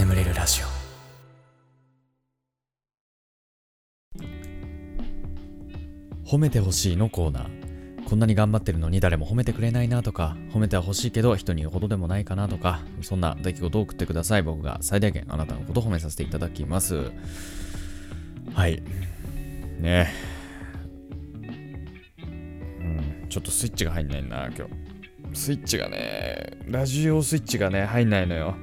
眠れるラジオ。褒めてほしいのコーナー。こんなに頑張ってるのに誰も褒めてくれないなとか褒めては欲しいけど人に言うほどでもないかなとかそんな出来事を送ってください。僕が最大限あなたのことを褒めさせていただきます。はい。ね。うん。ちょっとスイッチが入んないな今日。スイッチがねラジオスイッチがね入んないのよ。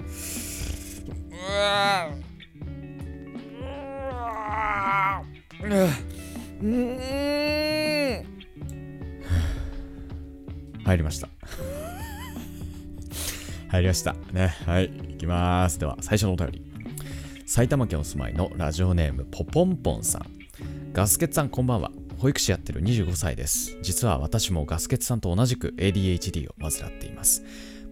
入りました。入りました。ね。はい。行きます。では最初のお便り。埼玉県お住まいのラジオネームポポンポンさん。ガスケツさんこんばんは。保育士やってる25歳です。実は私もガスケツさんと同じく ADHD を患っています。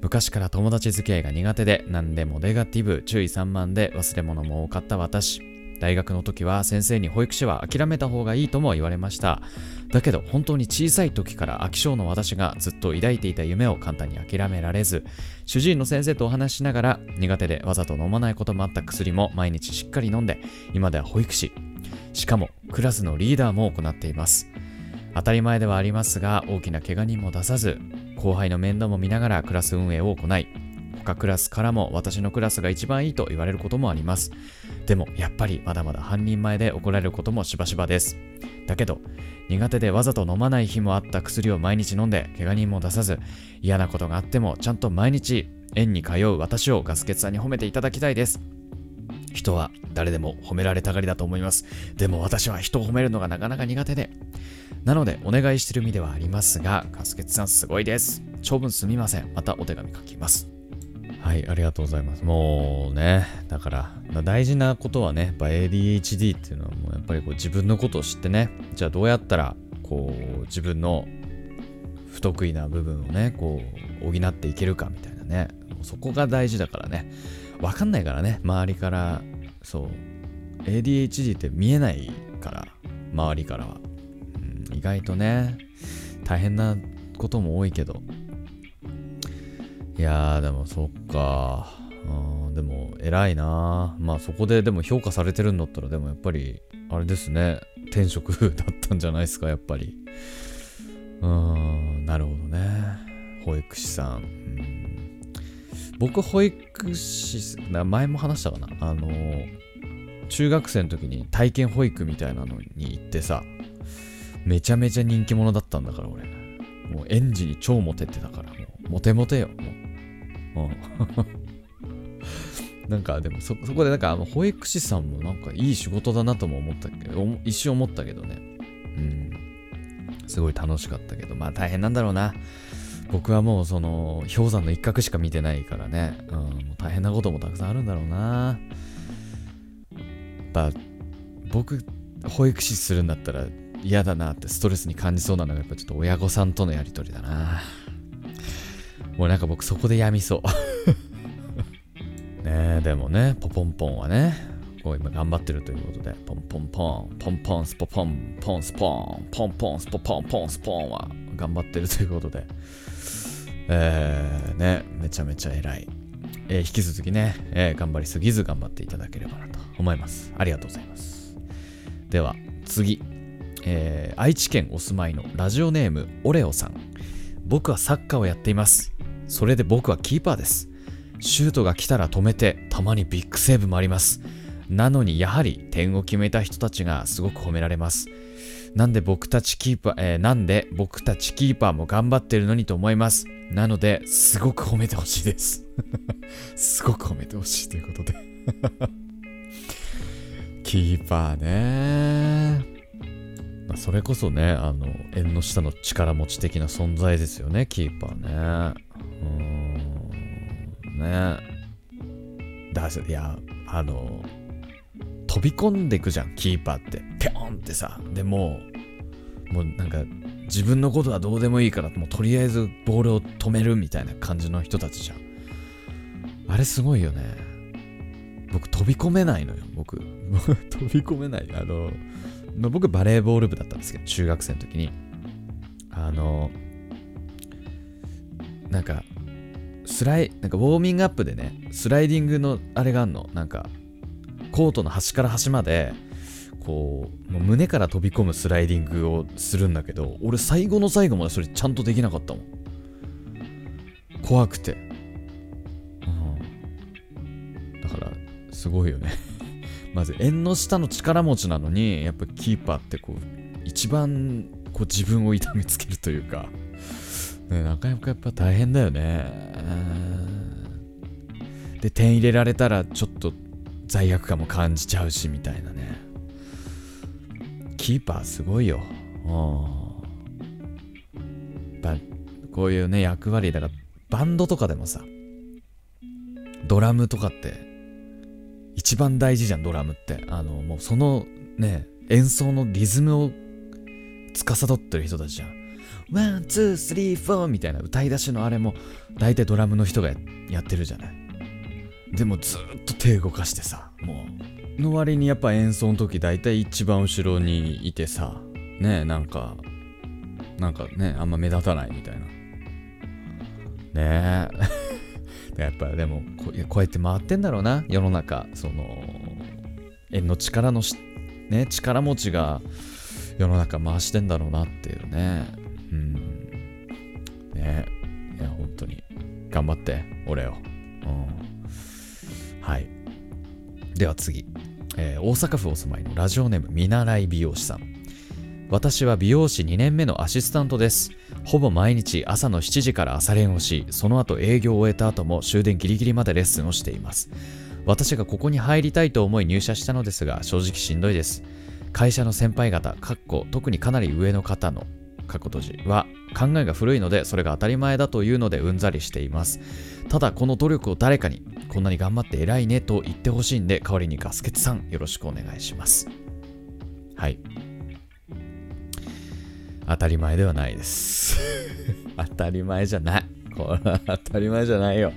昔から友達付き合いが苦手で何でもネガティブ注意散漫で忘れ物も多かった私。大学の時は先生に保育士は諦めた方がいいとも言われました。だけど本当に小さい時から飽き性の私がずっと抱いていた。夢を簡単に諦められず主治医の先生とお話しながら苦手でわざと飲まないこともあった薬も毎日しっかり飲んで今では保育士。しかもクラスのリーダーも行っています。当たり前ではありますが大きな怪我人も出さず後輩の面倒も見ながらクラス運営を行い他クラスからも私のクラスが一番いいと言われることもあります。でもやっぱりまだまだ半人前で怒られることもしばしばです。だけど苦手でわざと飲まない日もあった薬を毎日飲んで怪我人も出さず嫌なことがあってもちゃんと毎日園に通う私をガスケツさんに褒めていただきたいです。人は誰でも褒められたがりだと思います。でも私は人を褒めるのがなかなか苦手でなのでお願いしてる身ではありますがガスケツさんすごいです。長文すみません。またお手紙書きます。はい、ありがとうございます。もうね、だから、大事なことはね、やっぱ ADHD っていうのはもうやっぱりこう自分のことを知ってね、じゃあどうやったら、こう、自分の不得意な部分をね、こう、補っていけるかみたいなね、そこが大事だからね、わかんないからね、周りから、そう、ADHD って見えないから、周りからは。意外とね、大変なことも多いけど、いやー、でもそっか。うん、でも偉いな。まあそこででも評価されてるんだったらでもやっぱりあれですね。転職 だったんじゃないですかやっぱり。うーんなるほどね。保育士さん、うん、僕保育士前も話したかな。あの中学生の時に体験保育みたいなのに行ってさ。めちゃめちゃ人気者だったんだから俺。もう園児に超モテてたから。もうモテモテよ。もう。うん。なんかでもそこでなんか保育士さんもなんかいい仕事だなとも思ったけど一瞬思ったけどね。うん。すごい楽しかったけど。まあ大変なんだろうな。僕はもうその氷山の一角しか見てないからね、うん、もう大変なこともたくさんあるんだろうな。やっぱ僕保育士するんだったら嫌だなってストレスに感じそうなのがやっぱちょっと親御さんとのやりとりだなもうなんか僕そこでやみそう ねえ、でもね、ポポンポンはね、こう今頑張ってるということで、ポンポンポン、ポンポンスポポン、ポンスポン、ポンポンスポポン、ポンスポンは頑張ってるということで、えー、ね、めちゃめちゃ偉い。えー、引き続きね、えー、頑張りすぎず頑張っていただければなと思います。ありがとうございます。では、次。えー、愛知県お住まいのラジオネームオレオさん。僕はサッカーをやっています。それで僕はキーパーです。シュートが来たら止めて、たまにビッグセーブもあります。なのにやはり点を決めた人たちがすごく褒められます。なんで僕たちキーパー、えー、なんで僕たちキーパーも頑張ってるのにと思います。なので、すごく褒めてほしいです。すごく褒めてほしいということでキーパーね、それこそね、あの、縁の下の力持ち的な存在ですよね、キーパーね。うーん、ね。だいや、あの、飛び込んでいくじゃん、キーパーって。ぴょんってさ。でももうなんか、自分のことはどうでもいいから、もうとりあえずボールを止めるみたいな感じの人たちじゃん。あれすごいよね。僕飛び込めないのよ、僕。飛び込めない。あの、僕バレーボール部だったんですけど、中学生の時に。あの、なんか、スライなんかウォーミングアップでねスライディングのあれがあんの。なんかコートの端から端までこうもう胸から飛び込むスライディングをするんだけど俺最後の最後までそれちゃんとできなかったもん。怖くて、うん、だからすごいよね。まず縁の下の力持ちなのにやっぱキーパーってこう一番こう自分を痛めつけるというか、ね、なかなかやっぱ大変だよね。で点入れられたらちょっと罪悪感も感じちゃうしみたいなね。キーパーすごいよ。ばこういうね、役割だから、バンドとかでもさ、ドラムとかって、一番大事じゃん、ドラムって。あの、もうそのね、演奏のリズムを司ってる人たちじゃん。 one、two、three、four みたいな歌い出しのあれも、大体ドラムの人がやってるじゃない。でもずっと手動かしてさ、もう、の割にやっぱ演奏の時大体一番後ろにいてさねなんかなんかねあんま目立たないみたいなねえやっぱでもこうやって回ってんだろうな世の中。その縁の力のね力持ちが世の中回してんだろうなっていうね。うん。ねいや本当に頑張って。俺をうん。はい。では次。えー、大阪府お住まいのラジオネーム見習い美容師さん。私は美容師2年目のアシスタントです。ほぼ毎日朝の7時から朝練をしその後営業を終えた後も終電ギリギリまでレッスンをしています。私がここに入りたいと思い入社したのですが正直しんどいです。会社の先輩方かっこ特にかなり上の方の過去閉じは考えが古いのでそれが当たり前だというのでうんざりしています。ただこの努力を誰かにこんなに頑張って偉いねと言ってほしいんで代わりにガスケツさんよろしくお願いします。はい。当たり前ではないです。当たり前じゃない。これは当たり前じゃないよ。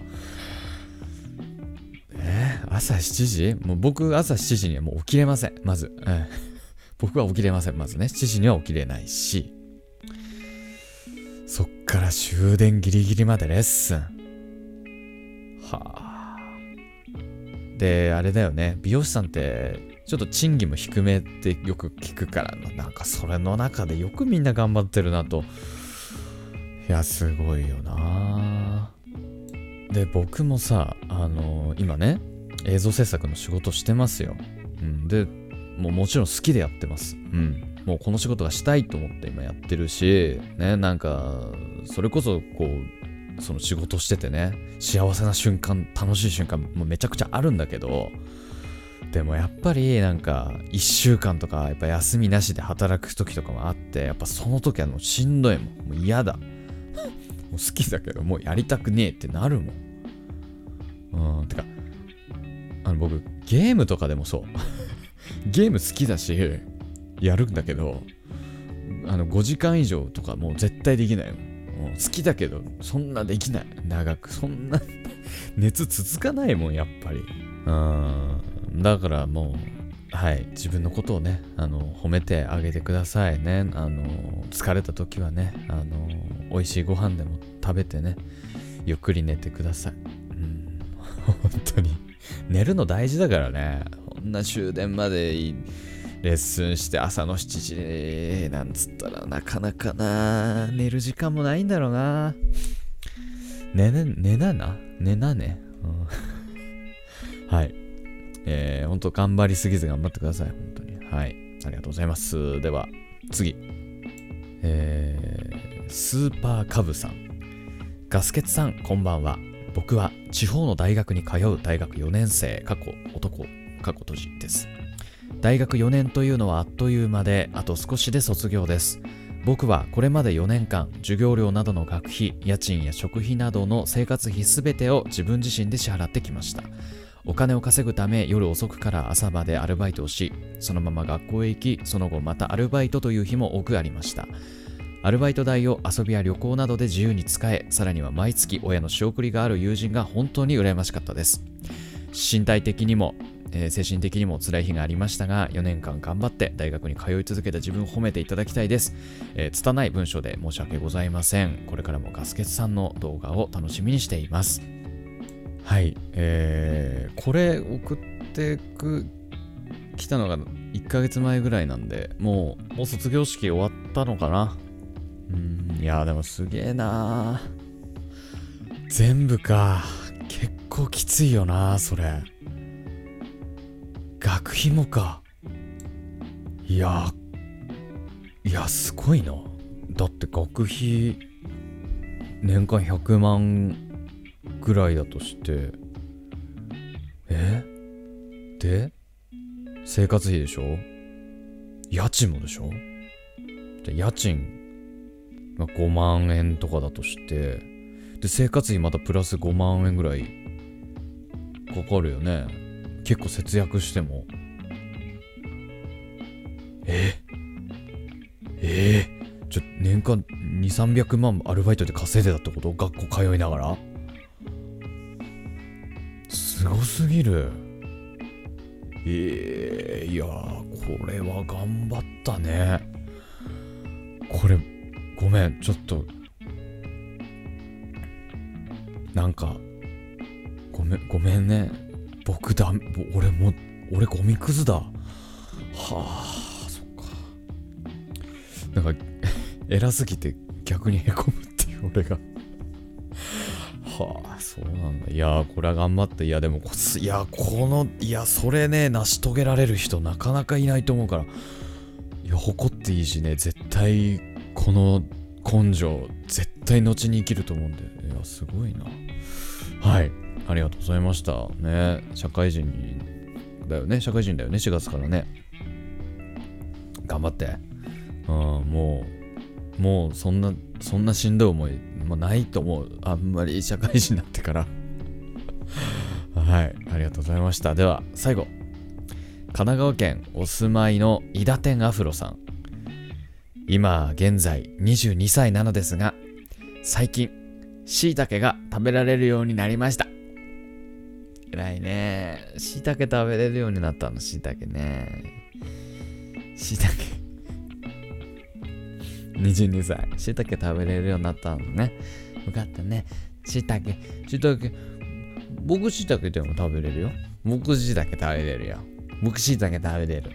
えー、朝7時？もう僕朝7時にはもう起きれません。まず、えー、僕は起きれません。まずね。7時には起きれないし。そっから終電ギリギリまでレッスン。はあ。で、あれだよね。美容師さんって、ちょっと賃金も低めってよく聞くからなんかそれの中でよくみんな頑張ってるなと。いや、すごいよな。で、僕もさ、あのー、今ね、映像制作の仕事してますよ。うん。で、もうもちろん好きでやってます。うん。もうこの仕事がしたいと思って今やってるし、ね、なんか、それこそこう、その仕事しててね、幸せな瞬間、楽しい瞬間もめちゃくちゃあるんだけど、でもやっぱりなんか1週間とかやっぱ休みなしで働く時とかもあってやっぱその時はもうしんどいもん。もう嫌だ。もう好きだけどもうやりたくねえってなるもん。うんてかあの僕ゲームとかでもそう。ゲーム好きだしやるんだけど、あの5時間以上とかもう絶対できないよ。好きだけど、そんなできない。長く。そんな 熱続かないもん、やっぱり。うん。だからもう、はい。自分のことをね、あの、褒めてあげてくださいね。あの、疲れた時はね、あの、美味しいご飯でも食べてね、ゆっくり寝てください。うん。本当に。寝るの大事だからね。こんな終電までいいレッスンして朝の7時なんつったらなかなかな寝る時間もないんだろうな寝ね、寝なな？寝なね、うん、はい。えー、ほんと頑張りすぎず頑張ってください。本当に。はい。ありがとうございます。では、次。えー、スーパーカブさん。ガスケツさん、こんばんは。僕は地方の大学に通う大学4年生、過去男、過去閉じです。大学4年というのはあっという間であと少しで卒業です。僕はこれまで4年間授業料などの学費家賃や食費などの生活費すべてを自分自身で支払ってきました。お金を稼ぐため夜遅くから朝までアルバイトをしそのまま学校へ行きその後またアルバイトという日も多くありました。アルバイト代を遊びや旅行などで自由に使えさらには毎月親の仕送りがある友人が本当に羨ましかったです。身体的にもえー精神的にも辛い日がありましたが、4年間頑張って大学に通い続けた自分を褒めていただきたいです。えー拙い文章で申し訳ございません。これからもガスケツさんの動画を楽しみにしています。はい、えーこれ送ってく、来たのが1ヶ月前ぐらいなんで、もう、もう卒業式終わったのかな？うん、いやーでもすげえな全部か。結構きついよな、それ。学費もか。いや、いや、すごいな。だって学費、年間100万ぐらいだとして、え？で、生活費でしょ？家賃もでしょ？じゃあ家賃が5万円とかだとして、で、生活費またプラス5万円ぐらいかかるよね。結構節約しても。え？え？ー、ちょ、年間2、300万アルバイトで稼いでたってこと？学校通いながら？すごすぎる。ええいや、これは頑張ったね。これ、ごめん、ちょっと、なんか、ごめん、ごめんね。僕だ、俺も、俺ゴミくずだ。はあ、そっか。なんか、偉すぎて逆にへこむっていう俺が。はあ、そうなんだ。いや、これは頑張って。いや、でもこつ、いや、この、いや、それね、成し遂げられる人なかなかいないと思うから。いや、誇っていいしね、絶対、この根性、絶対後に生きると思うんで。いや、すごいな。はい。ありがとうございました。ね、社会人に、だよね、社会人だよね、4月からね。頑張って。うん、もう、もう、そんな、そんなしんどい思い、もうないと思う。あんまり社会人になってから。はい。ありがとうございました。では、最後。神奈川県お住まいの伊田天アフロさん。今現在22歳なのですが、最近、椎茸が食べられるようになりました。偉いね。椎茸食べれるようになったの、椎茸ね。椎茸。22歳。椎茸食べれるようになったのね。よかったね。椎茸。椎茸。僕椎茸でも食べれるよ。僕椎茸食べれるよ。僕椎茸食べれる。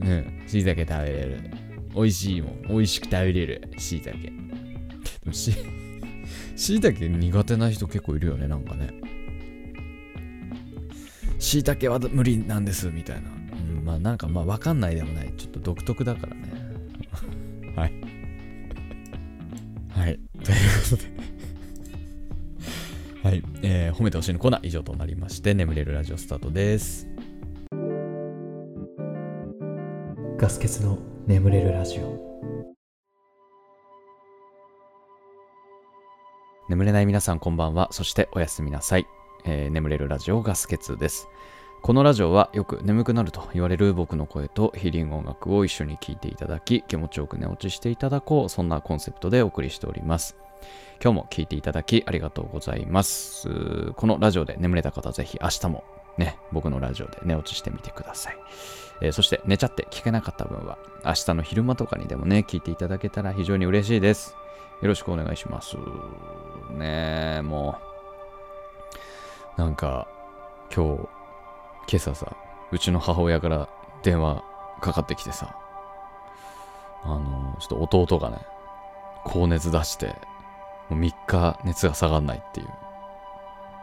うん。椎茸食べれる。美味しいもん。美味しく食べれる。椎茸。でもし、椎茸苦手な人結構いるよね、なんかね。椎茸は無理なんです、みたいな。うん、まあなんかまあわかんないでもない。ちょっと独特だからね。はい。はい。ということで。はい。えー、褒めてほしいのコーナー以上となりまして、眠れるラジオスタートです。ガス欠の眠れるラジオ。眠れない皆さんこんばんは。そしておやすみなさい。えー眠れるラジオガス欠です。このラジオはよく眠くなると言われる僕の声とヒーリング音楽を一緒に聴いていただき気持ちよく寝落ちしていただこうそんなコンセプトでお送りしております。今日も聴いていただきありがとうございます。このラジオで眠れた方ぜひ明日もね、僕のラジオで寝落ちしてみてください。えーそして寝ちゃって聞けなかった分は明日の昼間とかにでもね、聞いていただけたら非常に嬉しいです。よろしくお願いします。ねえ、もう、なんか、今日、今朝さ、うちの母親から電話かかってきてさ、あの、ちょっと弟がね、高熱出して、もう3日熱が下がんないっていう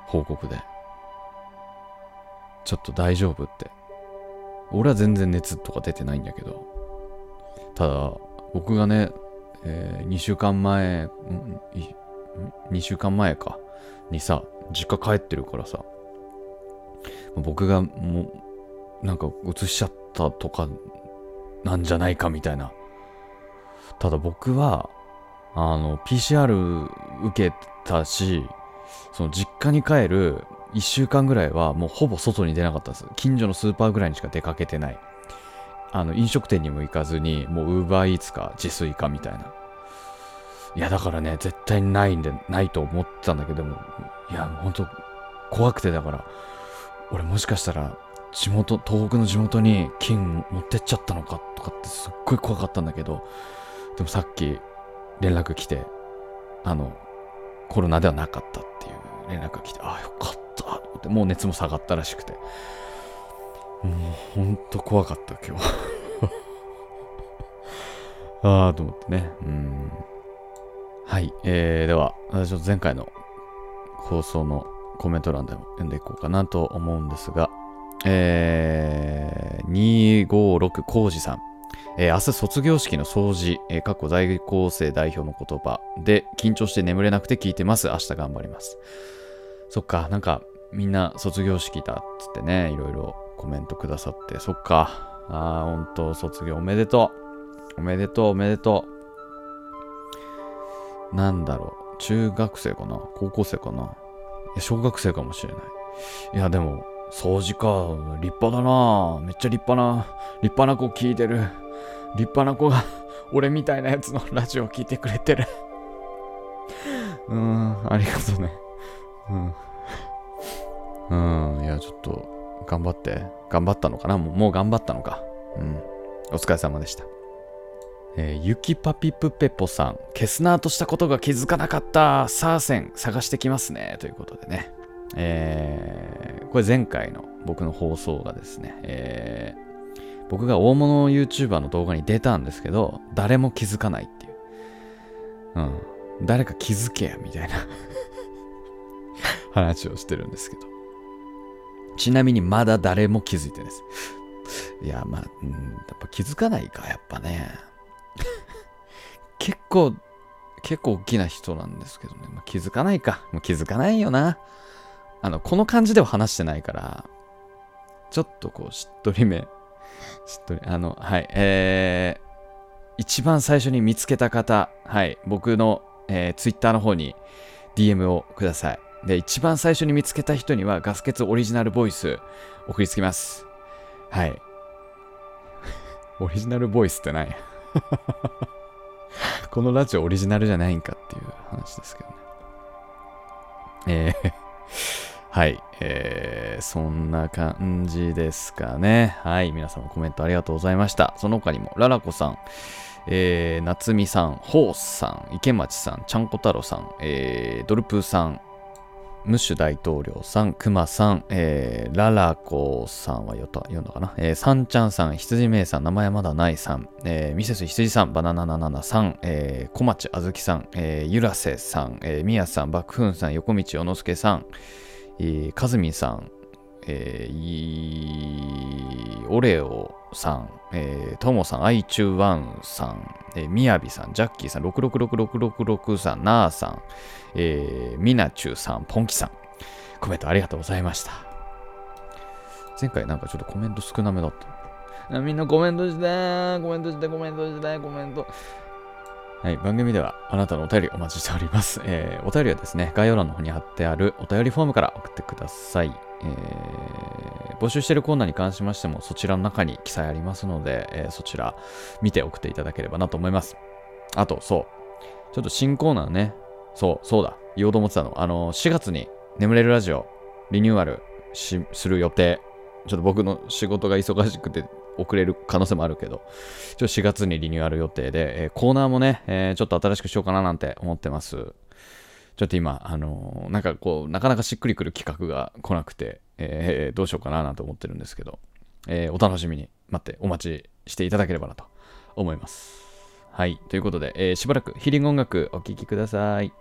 報告で、ちょっと大丈夫って。俺は全然熱とか出てないんだけど、ただ、僕がね、え2週間前、2週間前か、にさ、実家帰ってるからさ、僕がもう、なんか移しちゃったとか、なんじゃないかみたいな。ただ僕は、あの、PCR 受けたし、その実家に帰る1週間ぐらいはもうほぼ外に出なかったです。近所のスーパーぐらいにしか出かけてない。あの、飲食店にも行かずに、もう Uber Eats か自炊かみたいな。いや、だからね、絶対ないんで、ないと思ってたんだけども、いや、ほんと、怖くてだから、俺もしかしたら地元、東北の地元に金持ってっちゃったのかとかってすっごい怖かったんだけど、でもさっき連絡来て、あの、コロナではなかったっていう連絡が来て、ああ、よかったと思って、もう熱も下がったらしくて、もうほんと怖かった今日。ああ、と思ってね。うん。はい。えー、では、ちょっと前回の放送のコメント欄でも読んでいこうかなと思うんですが、えー、256コウジさん。えー、明日卒業式の掃除、えー、過去在校生代表の言葉で緊張して眠れなくて聞いてます。明日頑張ります。そっか、なんかみんな卒業式だっつってね、いろいろコメントくださって、そっか。ああ、ほんと卒業おめでとう。おめでとう、おめでとう。なんだろう。中学生かな？高校生かな？いや、小学生かもしれない。いや、でも、掃除か。立派だなめっちゃ立派な、立派な子聞いてる。立派な子が、俺みたいなやつのラジオを聞いてくれてる。うーん、ありがとうね。うん。うん、いや、ちょっと、頑張って。頑張ったのかな？もうもう頑張ったのか。うん。お疲れ様でした。えー、ゆきパピプペポさん、消すなーとしたことが気づかなかった。サーセン探してきますね。ということでね。えー、これ前回の僕の放送がですね、えー、僕が大物 YouTuber の動画に出たんですけど、誰も気づかないっていう。うん。誰か気づけや、みたいな話をしてるんですけど。ちなみにまだ誰も気づいてないです。いや、まあ、うん、やっぱ気づかないか、やっぱね。結構、結構大きな人なんですけどね。まあ、気づかないか。もう気づかないよな。あの、この感じでは話してないから、ちょっとこう、しっとりめ。しっとり、あの、はい、えー、一番最初に見つけた方、はい、僕の、えー、Twitter の方に DM をください。で、一番最初に見つけた人にはガスケツオリジナルボイス送りつけます。はい。オリジナルボイスってない このラジオオリジナルじゃないんかっていう話ですけどね。えー はい。えー、そんな感じですかね。はい。皆様コメントありがとうございました。その他にも、ララコさん、えー、夏美さん、ホースさん、池町さん、ちゃんこ太郎さん、えー、ドルプーさん、ムッシュ大統領さん、クマさん、えー、ララコさんは読んだかな、えー、サンちゃんさん、羊めいさん、名前まだないさん、えー、ミセス羊さん、バナナナナナさん、えー、小町あずきさん、えー、ゆらせさん、えー、みやさん、バックフンさん、横道おのすけさん、えー、かずみさん、えー、オレオさん、えー、ともさん、アイチューワンさん、えー、みやびさん、ジャッキーさん、666666さん、なーさん、えー、みなちゅうさん、ポンキさん、コメントありがとうございました。前回なんかちょっとコメント少なめだった。みんなコメントして、コメントして、コメントして、コメント。はい、番組ではあなたのお便りお待ちしております。えー、お便りはですね、概要欄の方に貼ってあるお便りフォームから送ってください。えー、募集しているコーナーに関しましてもそちらの中に記載ありますので、えー、そちら見て送っていただければなと思います。あと、そう。ちょっと新コーナーね。そう、そうだ。言おうと思ってたの。あの、4月に眠れるラジオリニューアルする予定。ちょっと僕の仕事が忙しくて遅れる可能性もあるけど、ちょ4月にリニューアル予定で、えー、コーナーもね、えー、ちょっと新しくしようかななんて思ってます。ちょっと今、あのー、なんかこう、なかなかしっくりくる企画が来なくて、えー、どうしようかななんて思ってるんですけど、えー、お楽しみに待って、お待ちしていただければなと思います。はい。ということで、えー、しばらくヒーリング音楽お聴きください。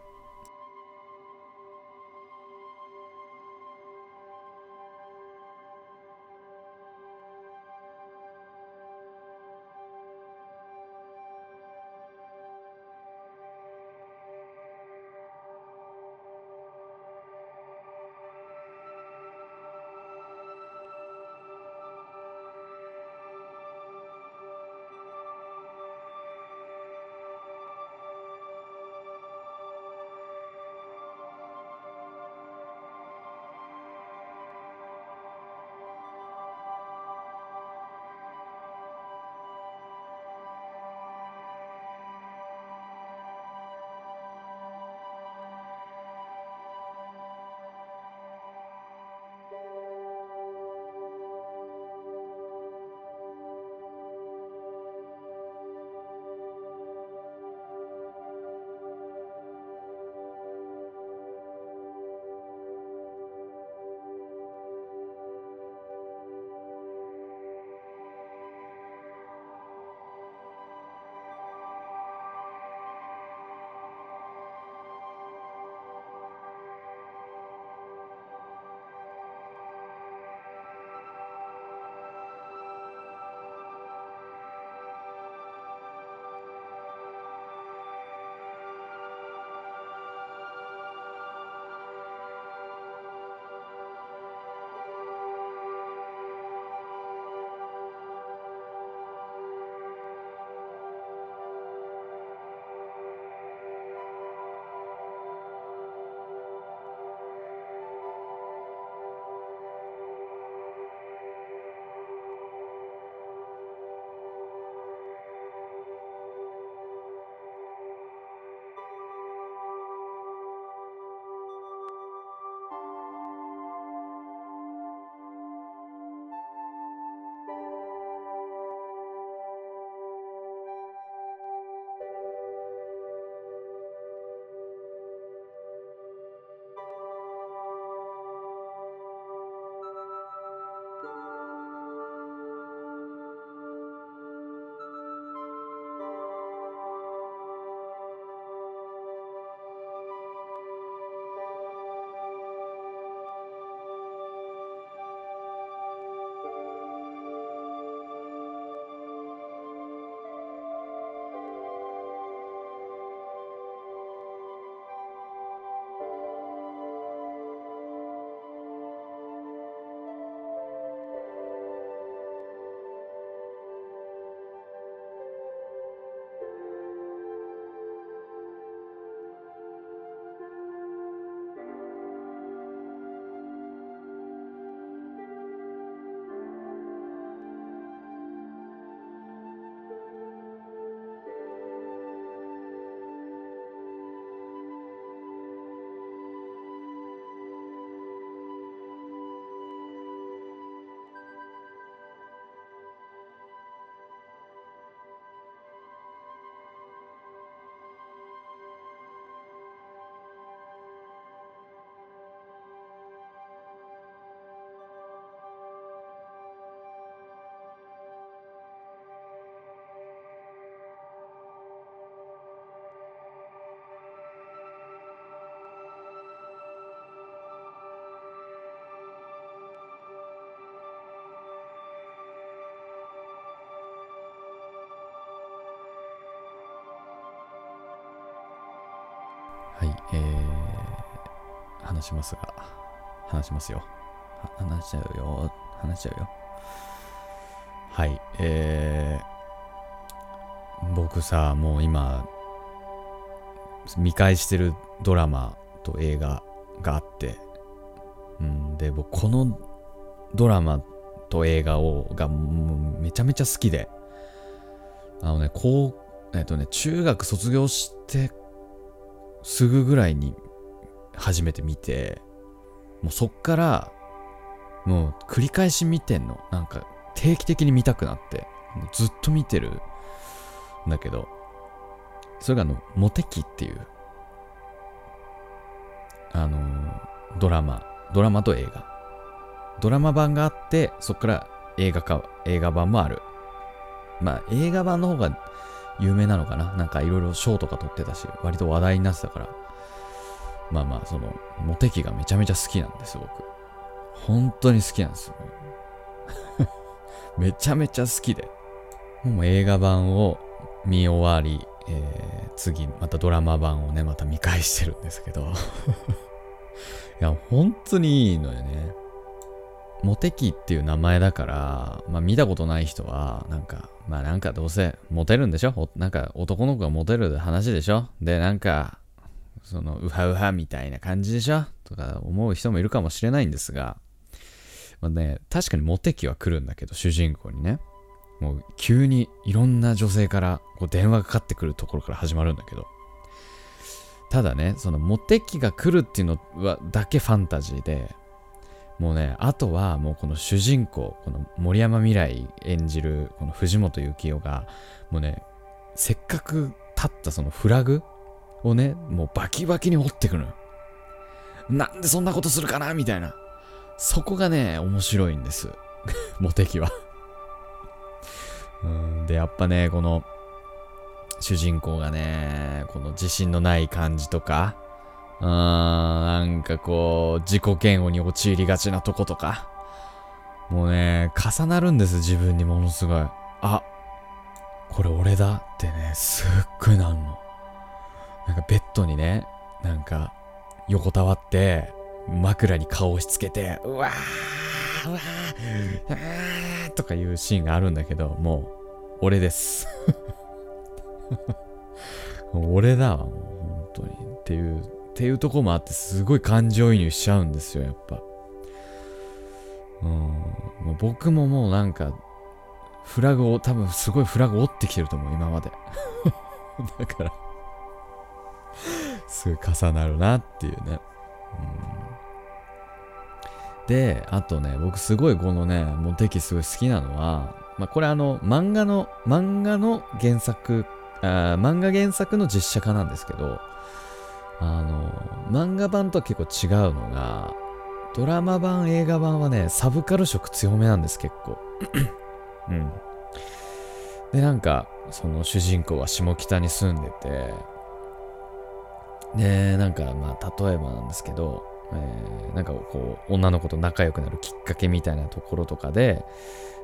はい、えー、話しますが、話しますよ。話しちゃうよ。話しちゃうよ。はい、えー、僕さ、もう今、見返してるドラマと映画があって、うん、で、僕、このドラマと映画を、が、めちゃめちゃ好きで、あのね、こう、えっとね、中学卒業してすぐぐらいに初めて見て、もうそっから、もう繰り返し見てんの。なんか定期的に見たくなって、もうずっと見てるんだけど、それがあの、モテキっていう、あのードラマ、ドラマと映画。ドラマ版があって、そっから映画化、映画版もある。まあ映画版の方が有名なのかな？なんかいろいろ賞とか取ってたし、割と話題になってたから。まあまあ、その、モテキがめちゃめちゃ好きなんです、僕。本当に好きなんですよ。めちゃめちゃ好きで。もう映画版を見終わり、えー次、またドラマ版をね、また見返してるんですけど。いや、本当にいいのよね。モテキっていう名前だから、まあ見たことない人は、なんか、まあなんかどうせモテるんでしょ？なんか男の子がモテる話でしょ？で、なんか、その、ウハウハみたいな感じでしょ？とか思う人もいるかもしれないんですが、まあね、確かにモテ期は来るんだけど、主人公にね。もう急にいろんな女性からこう電話がかかってくるところから始まるんだけど、ただね、そのモテ期が来るっていうのはだけファンタジーで、もうね、あとはもうこの主人公、この森山未来演じるこの藤本幸雄が、もうね、せっかく立ったそのフラグをね、もうバキバキに折ってくる。なんでそんなことするかなみたいな。そこがね、面白いんです。モテ期は。うんで、やっぱね、この、主人公がね、この自信のない感じとか、うーん、なんかこう、自己嫌悪に陥りがちなとことか、もうね、重なるんです、自分にものすごい。あ、これ俺だってね、すっごいなんの。なんかベッドにね、なんか、横たわって、枕に顔を押し付けて、うわー、うわー、うわーとかいうシーンがあるんだけど、もう、俺です。俺だわ、もう本当に。っていう、っていうとこもあって、すごい感情移入しちゃうんですよ、やっぱ。うん。もう僕ももうなんか、フラグを、多分すごいフラグ折ってきてると思う、今まで。だから、すごい重なるなっていうね。うん、で、あとね、僕すごいこのね、モテキすごい好きなのは、まあ、これあの、漫画の、漫画の原作、あ漫画原作の実写化なんですけど、あの、漫画版とは結構違うのが、ドラマ版、映画版はね、サブカル色強めなんです、結構。うん。で、なんか、その主人公は下北に住んでて、で、なんか、まあ、例えばなんですけど、えーなんかこう、女の子と仲良くなるきっかけみたいなところとかで、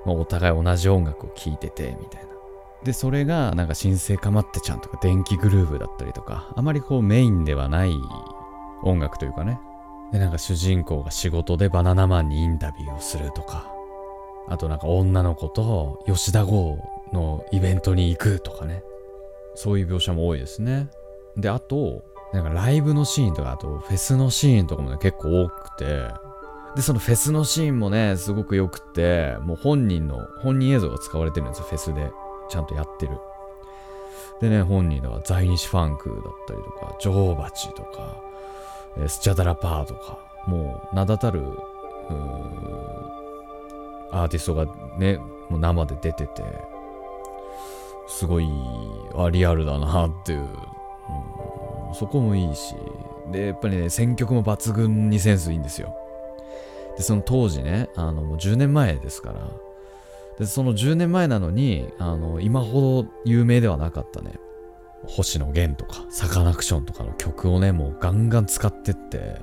まあ、お互い同じ音楽を聴いてて、みたいな。で、それが、なんか、新生かまってちゃんとか、電気グルーヴだったりとか、あまりこう、メインではない音楽というかね。で、なんか、主人公が仕事でバナナマンにインタビューをするとか、あとなんか、女の子と吉田剛のイベントに行くとかね。そういう描写も多いですね。で、あと、なんかライブのシーンとか、あとフェスのシーンとかもね、結構多くて、で、そのフェスのシーンもね、すごく良くて、もう本人の、本人映像が使われてるんですよ、フェスで。ちゃんとやってる。でね、本人だから在日ファンクだったりとか、女王蜂とか、スチャダラパーとか、もう名だたる、アーティストがね、もう生で出てて、すごい、あ、リアルだなっていう、うそこもいいし、で、やっぱりね、選曲も抜群にセンスいいんですよ。で、その当時ね、あの、もう10年前ですから、で、その10年前なのに、あの、今ほど有名ではなかったね、星野源とか、サカナクションとかの曲をね、もうガンガン使ってって、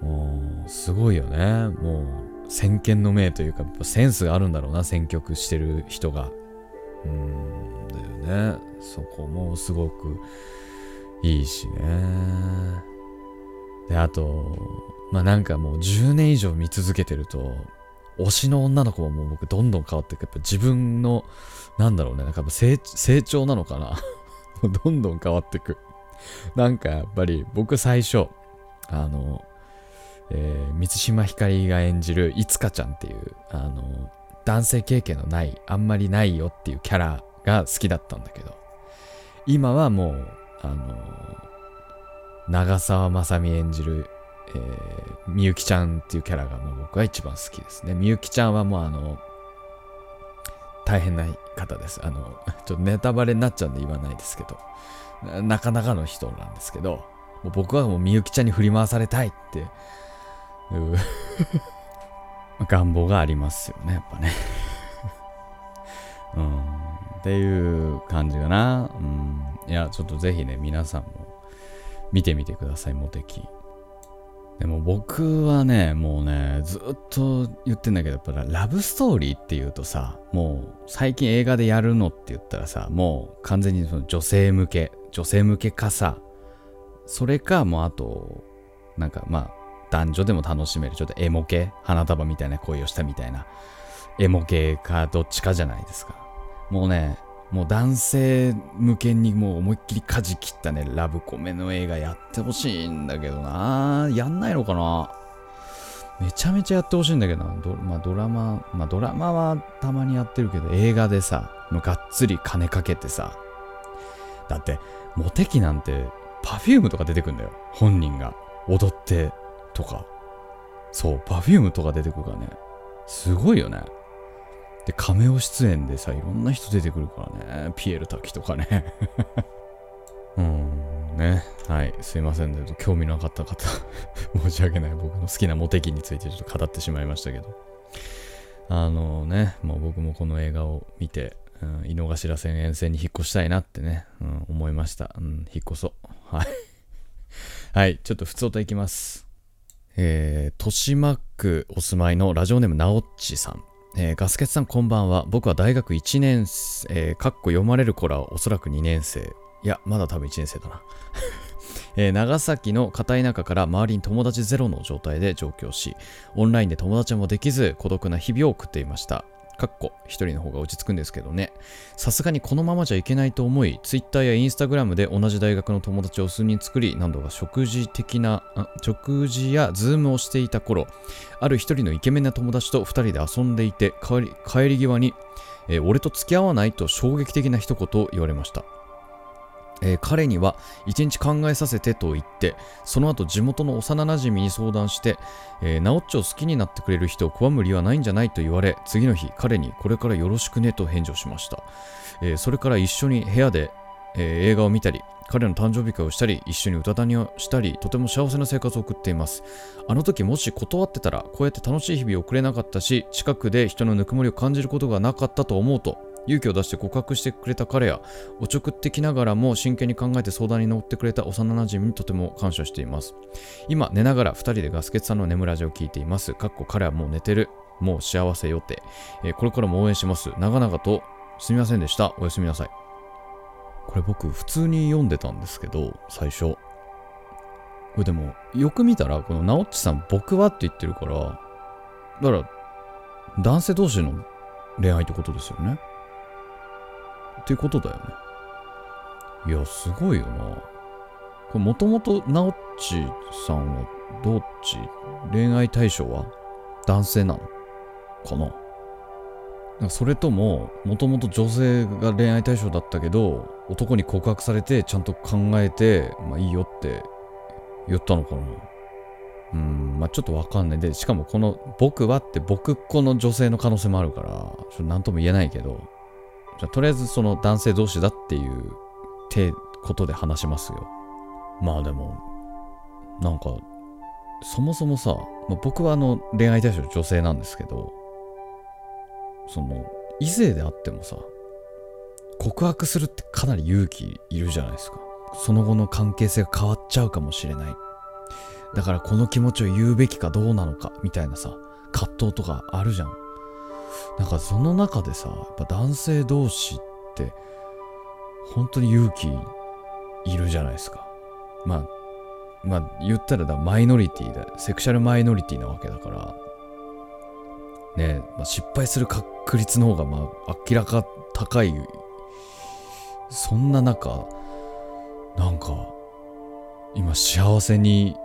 もう、すごいよね。もう、先見の明というか、センスがあるんだろうな、選曲してる人が。うん、だよね。そこもすごくいいしね。で、あと、まあなんかもう10年以上見続けてると、推しの女の子ももう僕どんどん変わっていく。やっぱ自分の、なんだろうね、なんか成成長なのかな どんどん変わっていく。なんかやっぱり僕最初、あの、えー、満島ひかりが演じるいつかちゃんっていう、あの、男性経験のない、あんまりないよっていうキャラが好きだったんだけど、今はもう、あの、長澤まさみ演じる、え、みゆきちゃんっていうキャラがもう僕は一番好きですね。みゆきちゃんはもうあの、大変な方です。あの、ちょっとネタバレになっちゃうんで言わないですけど、なかなかの人なんですけど、もう僕はもうみゆきちゃんに振り回されたいって 願望がありますよね、やっぱね うん。っていう感じかな。うん。いや、ちょっとぜひね、皆さんも見てみてください、モテキ。でも僕はね、もうね、ずっと言ってんだけど、やっぱラブストーリーっていうとさ、もう最近映画でやるのって言ったらさ、もう完全にその女性向け、女性向けかさ、それかもうあと、なんかまあ、男女でも楽しめる、ちょっとエモ系、花束みたいな恋をしたみたいな、エモ系かどっちかじゃないですか。もうね、もう男性向けにもう思いっきり舵切ったね、ラブコメの映画やってほしいんだけどなやんないのかな？めちゃめちゃやってほしいんだけどな。ド,、まあ、ドラマ、まあドラマはたまにやってるけど、映画でさ、もうがっつり金かけてさ、だって、モテキなんて、 Perfume とか出てくんだよ。本人が。踊ってとか。そう、 Perfume とか出てくるからね。すごいよね。で、カメオ出演でさ、いろんな人出てくるからね。ピエール瀧とかね。うん、ね。はい。すいませんね。興味なかった方 申し訳ない。僕の好きなモテキについてちょっと語ってしまいましたけど。あのね、もう僕もこの映画を見て、うん、井の頭線沿線に引っ越したいなってね、うん、思いました。うん、引っ越そう。はい。はい。ちょっと普通といきます。えー、豊島区お住まいのラジオネームなおっちさん。えー、ガスケツさんこんばんは。僕は大学1年生、え、かっこ読まれる頃はおそらく2年生。いや、まだ多分1年生だな。えー、長崎の片田舎から周りに友達ゼロの状態で上京し、オンラインで友達もできず孤独な日々を送っていました。かっこ一人の方が落ち着くんですけどね。さすがにこのままじゃいけないと思い、Twitter や Instagram で同じ大学の友達を数人作り、何度か食事的な、食事やズームをしていた頃、ある1人のイケメンな友達と2人で遊んでいて、帰り帰り際に、えー、俺と付き合わないと衝撃的な一言を言われました。えー、彼には一日考えさせてと言って、その後地元の幼馴染に相談して、えー、ナオッチを好きになってくれる人を拒む理由はないんじゃないと言われ、次の日彼にこれからよろしくねと返事をしました。えー、それから一緒に部屋で、え、映画を見たり、彼の誕生日会をしたり、一緒に歌谷をしたり、とても幸せな生活を送っています。あの時もし断ってたら、こうやって楽しい日々を送れなかったし、近くで人のぬくもりを感じることがなかったと思うと、勇気を出して告白してくれた彼や、おちょくってきながらも真剣に考えて相談に乗ってくれた幼馴染にとても感謝しています。今、寝ながら2人でガスケツさんの眠ラジを聞いています。かっこ彼はもう寝てる。もう幸せ予定。えー、これからも応援します。長々とすみませんでした。おやすみなさい。これ僕普通に読んでたんですけど、最初。これでも、よく見たら、このナオッチさん、僕はって言ってるから、だから、男性同士の恋愛ってことですよね。っていうことだよね。いや、すごいよな。これもともと、ナオッチさんはどっち？恋愛対象は？男性なの？かな？それとも、もともと女性が恋愛対象だったけど、男に告白されて、ちゃんと考えて、まあいいよって言ったのかな？うん、まあちょっとわかんない。で、しかもこの僕はって僕っ子の女性の可能性もあるから、ちょっと何とも言えないけど、とりあえずその男性同士だっていうてことで話しますよ。まあでも、なんか、そもそもさ、まあ、僕はあの恋愛対象女性なんですけど、その、異性であってもさ、告白するってかなり勇気いるじゃないですか。その後の関係性が変わっちゃうかもしれない。だからこの気持ちを言うべきかどうなのかみたいなさ、葛藤とかあるじゃん。なんかその中でさ、やっぱ男性同士って本当に勇気いるじゃないですか。まあ、まあ言ったらだマイノリティだセクシャルマイノリティなわけだから。ねまあ、失敗する確率の方がまあ明らか高い。そんな中なんか今幸せに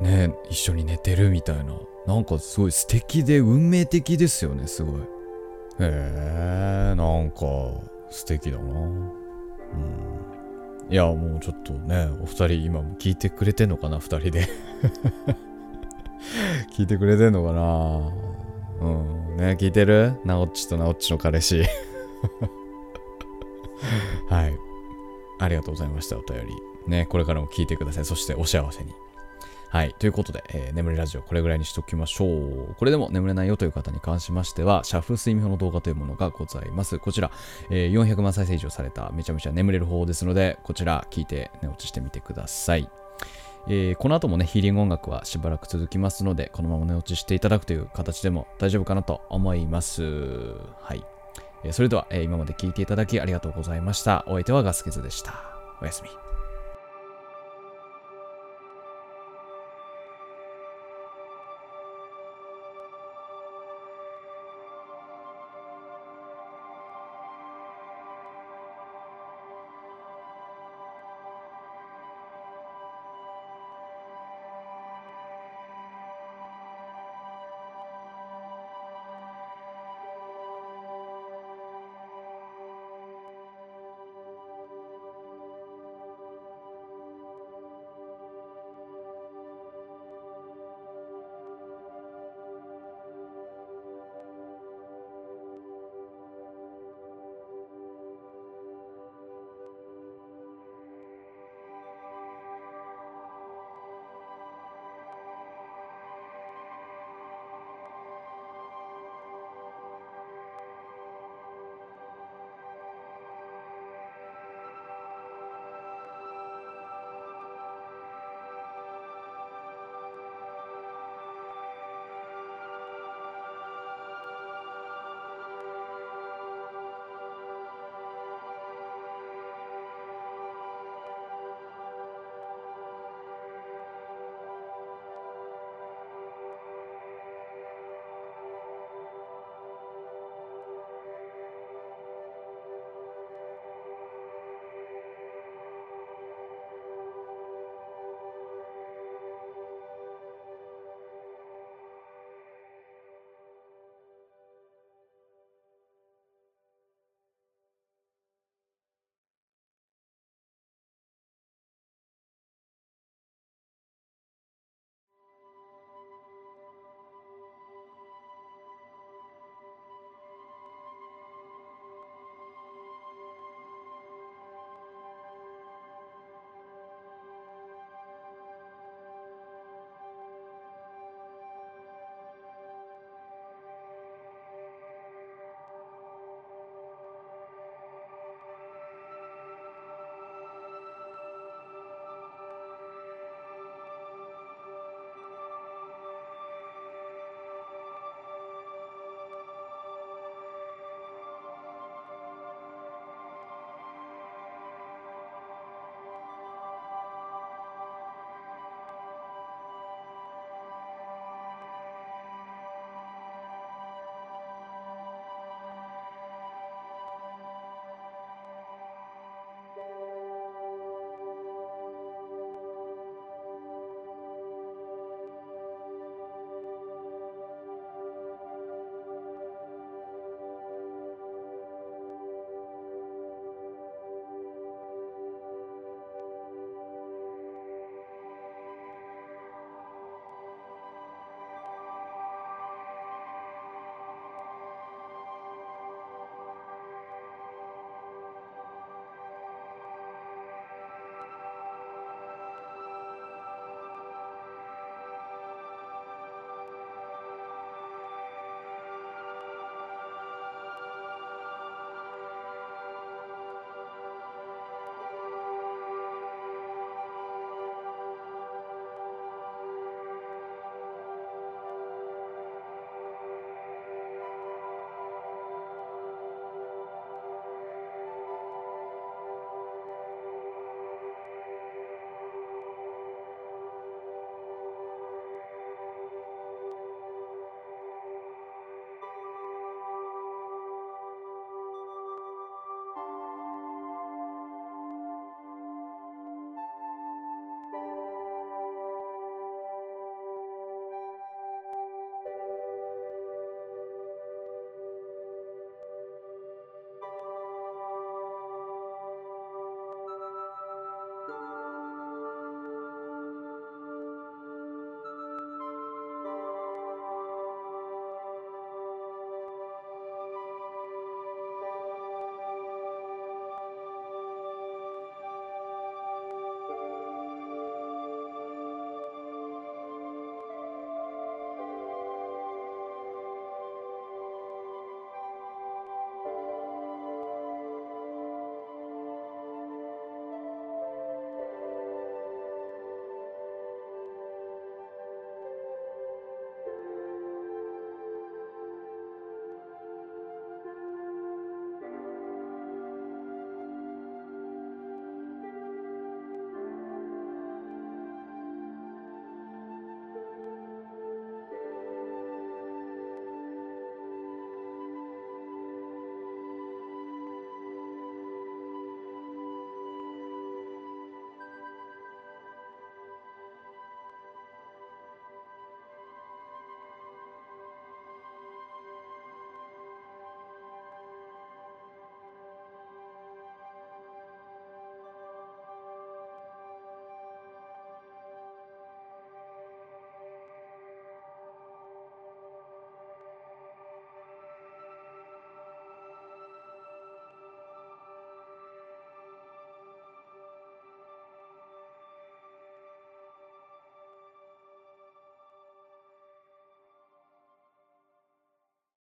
ね一緒に寝てるみたいな。なんかすごい素敵で運命的ですよねすごい。へえなんか素敵だな。うん。いやもうちょっとねお二人今も聞いてくれてんのかな二人で。聞いてくれてんのかな。うん。ね聞いてる？なおっちとなおっちの彼氏。はい。ありがとうございましたお便り。ねこれからも聞いてください。そしてお幸せに。はい。ということで、えー、眠れラジオこれぐらいにしときましょう。これでも眠れないよという方に関しましては、シャッフ睡眠法の動画というものがございます。こちら、えー、400万再生以上されためちゃめちゃ眠れる方法ですので、こちら聞いて寝落ちしてみてください。えー、この後もね、ヒーリング音楽はしばらく続きますので、このまま寝落ちしていただくという形でも大丈夫かなと思います。はい。えー、それでは、えー、今まで聞いていただきありがとうございました。お相手はガスケツでした。おやすみ。